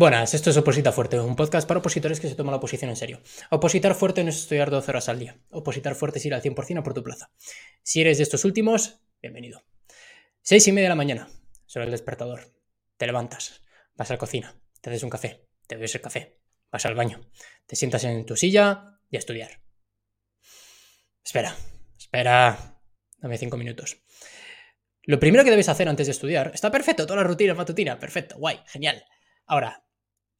Buenas, esto es Oposita Fuerte, un podcast para opositores que se toman la oposición en serio. Opositar fuerte no es estudiar 12 horas al día. Opositar fuerte es ir al 100% a por tu plaza. Si eres de estos últimos, bienvenido. Seis y media de la mañana, suena el despertador. Te levantas, vas a la cocina, te des un café, te bebes el café, vas al baño, te sientas en tu silla y a estudiar. Espera, espera, dame cinco minutos. Lo primero que debes hacer antes de estudiar, está perfecto, toda la rutina matutina, perfecto, guay, genial. Ahora,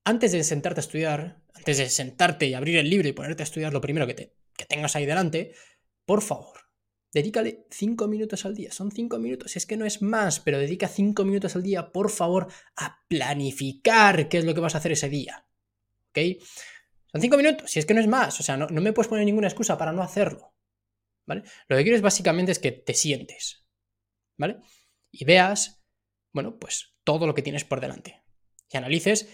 antes de sentarte a estudiar, antes de sentarte y abrir el libro y ponerte a estudiar lo primero que, te, que tengas ahí delante, por favor, dedícale 5 minutos al día. Son 5 minutos, es que no es más, pero dedica 5 minutos al día, por favor, a planificar qué es lo que vas a hacer ese día. ¿Ok? Son 5 minutos, si es que no es más. O sea, no, no me puedes poner ninguna excusa para no hacerlo. ¿Vale? Lo que quiero es básicamente es que te sientes. ¿Vale? Y veas, bueno, pues todo lo que tienes por delante. Y analices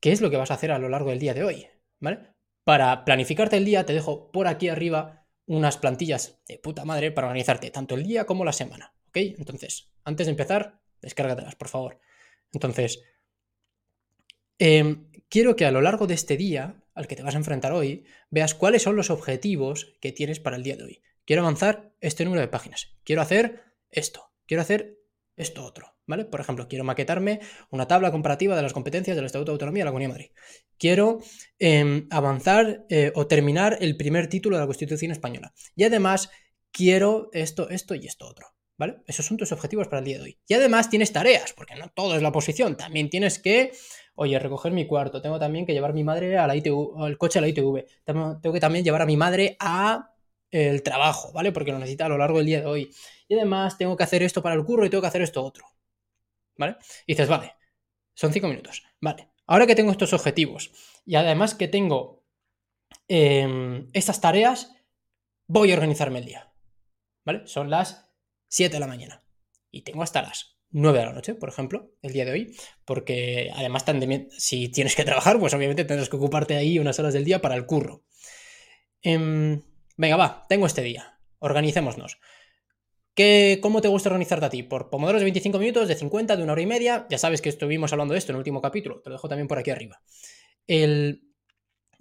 qué es lo que vas a hacer a lo largo del día de hoy, ¿vale? Para planificarte el día te dejo por aquí arriba unas plantillas de puta madre para organizarte tanto el día como la semana, ¿ok? Entonces, antes de empezar, descárgatelas, por favor. Entonces, em, quiero que a lo largo de este día al que te vas a enfrentar hoy, veas cuáles son los objetivos que tienes para el día de hoy. Quiero avanzar este número de páginas. Quiero hacer esto. Quiero hacer esto otro. ¿Vale? Por ejemplo, quiero maquetarme una tabla comparativa de las competencias del Estatuto de Autonomía de la Comunidad de Madrid. Quiero em, avanzar eh, o terminar el primer título de la Constitución Española. Y además, quiero esto, esto y esto otro. ¿Vale? Esos son tus objetivos para el día de hoy. Y además tienes tareas, porque no todo es la oposición. También tienes que, oye, recoger mi cuarto. Tengo también que llevar a mi madre a la ITV, al coche a la ITV. Tengo, que también llevar a mi madre a el trabajo, ¿vale? Porque lo necesita a lo largo del día de hoy. Y además tengo que hacer esto para el curro y tengo que hacer esto otro. ¿Vale? Y dices, vale, son cinco minutos, vale. Ahora que tengo estos objetivos y además que tengo em, estas tareas, voy a organizarme el día, ¿vale? Son las 7 de la mañana y tengo hasta las 9 de la noche, por ejemplo, el día de hoy, porque además si tienes que trabajar, pues obviamente tendrás que ocuparte ahí unas horas del día para el curro. Em, venga, va, tengo este día, organicémonos. ¿Cómo te gusta organizarte a ti? ¿Por pomodoros de 25 minutos, de 50, de una hora y media? Ya sabes que estuvimos hablando de esto en el último capítulo, te lo dejo también por aquí arriba. El...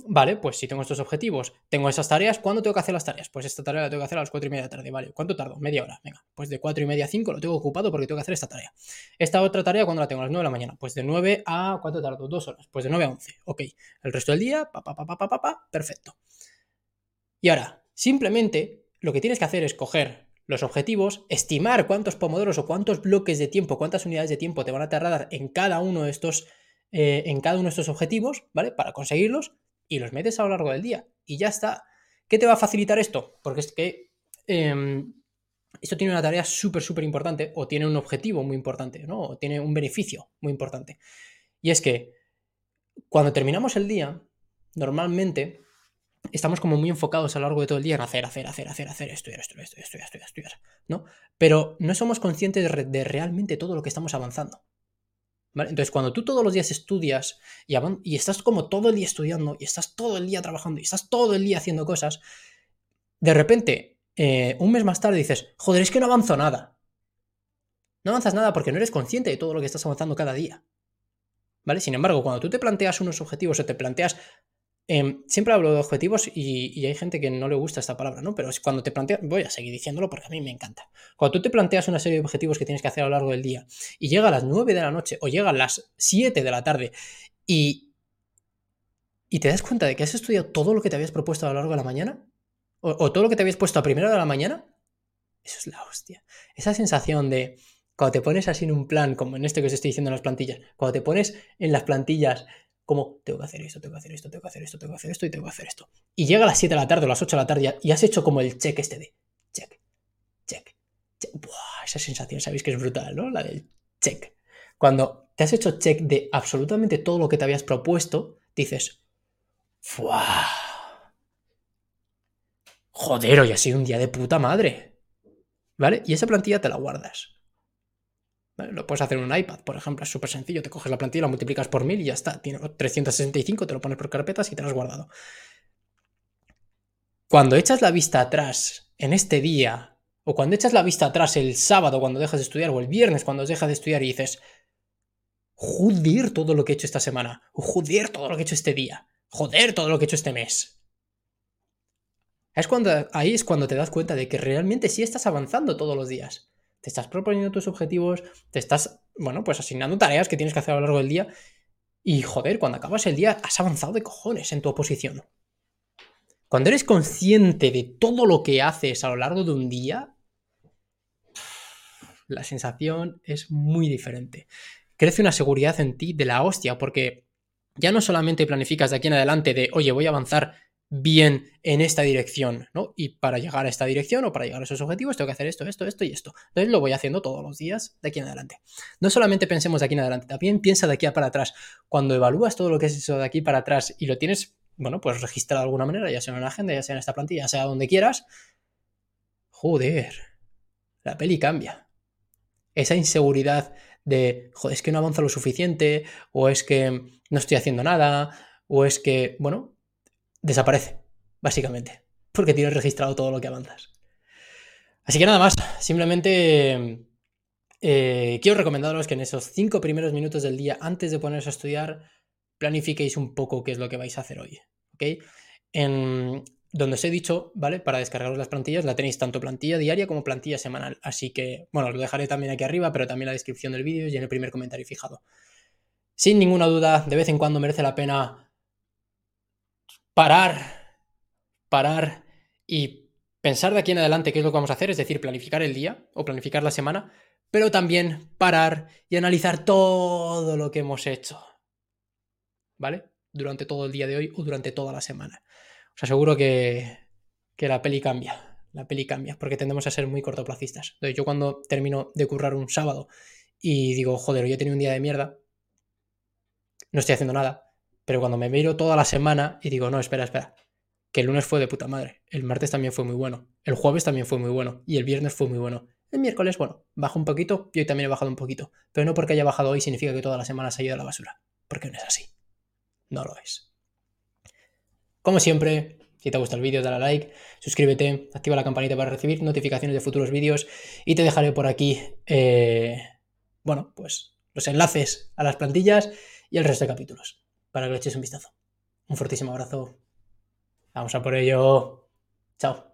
Vale, pues si tengo estos objetivos, tengo esas tareas, ¿cuándo tengo que hacer las tareas? Pues esta tarea la tengo que hacer a las 4 y media de la tarde, ¿vale? ¿Cuánto tardo? Media hora, venga. Pues de 4 y media a 5 lo tengo ocupado porque tengo que hacer esta tarea. Esta otra tarea, ¿cuándo la tengo? A las 9 de la mañana. Pues de 9 a... ¿Cuánto tardo? Dos horas. Pues de 9 a 11. Ok. El resto del día, pa, pa, pa, pa, pa, pa, perfecto. Y ahora, simplemente lo que tienes que hacer es coger los objetivos, estimar cuántos pomodoros o cuántos bloques de tiempo, cuántas unidades de tiempo te van a tardar en cada uno de estos, eh, en cada uno de estos objetivos, ¿vale? Para conseguirlos y los metes a lo largo del día y ya está. ¿Qué te va a facilitar esto? Porque es que em, esto tiene una tarea súper, súper importante o tiene un objetivo muy importante, ¿no? O tiene un beneficio muy importante. Y es que cuando terminamos el día, normalmente estamos como muy enfocados a lo largo de todo el día en hacer, hacer, hacer, hacer, hacer, estudiar, estudiar, estudiar, estudiar, estudiar, ¿no? Pero no somos conscientes de, realmente todo lo que estamos avanzando. ¿Vale? Entonces, cuando tú todos los días estudias y, y, estás como todo el día estudiando y estás todo el día trabajando y estás todo el día haciendo cosas, de repente, eh, un mes más tarde dices, joder, es que no avanzo nada. No avanzas nada porque no eres consciente de todo lo que estás avanzando cada día. ¿Vale? Sin embargo, cuando tú te planteas unos objetivos o te planteas Em, siempre hablo de objetivos y, hay gente que no le gusta esta palabra, ¿no? Pero cuando te planteas, voy a seguir diciéndolo porque a mí me encanta. Cuando tú te planteas una serie de objetivos que tienes que hacer a lo largo del día y llega a las 9 de la noche o llega a las 7 de la tarde y, y te das cuenta de que has estudiado todo lo que te habías propuesto a lo largo de la mañana o, o todo lo que te habías puesto a primera de la mañana, eso es la hostia. Esa sensación de cuando te pones así en un plan, como en este que os estoy diciendo en las plantillas, cuando te pones en las plantillas como tengo que hacer esto, tengo que hacer esto, tengo que hacer esto, tengo que hacer esto y tengo que hacer esto. Y llega a las 7 de la tarde o las 8 de la tarde y has hecho como el check este de check, check, check. Buah, esa sensación, sabéis que es brutal, ¿no? La del check. Cuando te has hecho check de absolutamente todo lo que te habías propuesto, dices, ¡fuah! Joder, hoy ha sido un día de puta madre. ¿Vale? Y esa plantilla te la guardas. Lo puedes hacer en un iPad, por ejemplo, es súper sencillo. Te coges la plantilla, la multiplicas por 1000 y ya está. Tiene 365, te lo pones por carpetas y te lo has guardado. Cuando echas la vista atrás en este día, o cuando echas la vista atrás el sábado cuando dejas de estudiar, o el viernes cuando dejas de estudiar y dices, joder todo lo que he hecho esta semana, joder todo lo que he hecho este día, joder todo lo que he hecho este mes. Es cuando, ahí es cuando te das cuenta de que realmente sí estás avanzando todos los días. Te estás proponiendo tus objetivos, te estás, bueno, pues asignando tareas que tienes que hacer a lo largo del día. Y joder, cuando acabas el día has avanzado de cojones en tu oposición. Cuando eres consciente de todo lo que haces a lo largo de un día, la sensación es muy diferente. Crece una seguridad en ti de la hostia, porque ya no solamente planificas de aquí en adelante de, oye, voy a avanzar bien en esta dirección, ¿no? Y para llegar a esta dirección o para llegar a esos objetivos tengo que hacer esto, esto, esto y esto. Entonces lo voy haciendo todos los días de aquí en adelante. No solamente pensemos de aquí en adelante, también piensa de aquí para atrás. Cuando evalúas todo lo que has hecho de aquí para atrás y lo tienes, bueno, pues registrado de alguna manera, ya sea en una agenda, ya sea en esta plantilla, ya sea donde quieras, joder, la peli cambia. Esa inseguridad de, joder, es que no avanzo lo suficiente, o es que no estoy haciendo nada, o es que, bueno, desaparece, básicamente, porque tienes registrado todo lo que avanzas. Así que nada más, simplemente eh, quiero recomendaros que en esos cinco primeros minutos del día, antes de poneros a estudiar, planifiquéis un poco qué es lo que vais a hacer hoy. ¿Ok? En donde os he dicho, ¿vale? Para descargaros las plantillas, la tenéis tanto plantilla diaria como plantilla semanal. Así que, bueno, os lo dejaré también aquí arriba, pero también en la descripción del vídeo y en el primer comentario fijado. Sin ninguna duda, de vez en cuando merece la pena parar, parar y pensar de aquí en adelante qué es lo que vamos a hacer, es decir, planificar el día o planificar la semana, pero también parar y analizar todo lo que hemos hecho. ¿Vale? Durante todo el día de hoy o durante toda la semana. Os aseguro que, que la peli cambia. La peli cambia, porque tendemos a ser muy cortoplacistas. Entonces, yo cuando termino de currar un sábado y digo, joder, hoy he tenido un día de mierda, no estoy haciendo nada, pero cuando me miro toda la semana y digo, no, espera, espera, que el lunes fue de puta madre, el martes también fue muy bueno, el jueves también fue muy bueno y el viernes fue muy bueno. El miércoles, bueno, bajo un poquito y hoy también he bajado un poquito. Pero no porque haya bajado hoy significa que toda la semana se ha ido a la basura. Porque no es así. No lo es. Como siempre, si te gusta el vídeo, dale like, suscríbete, activa la campanita para recibir notificaciones de futuros vídeos y te dejaré por aquí, eh, bueno, pues los enlaces a las plantillas y el resto de capítulos para que le echéis un vistazo. Un fortísimo abrazo. Vamos a por ello. Chao.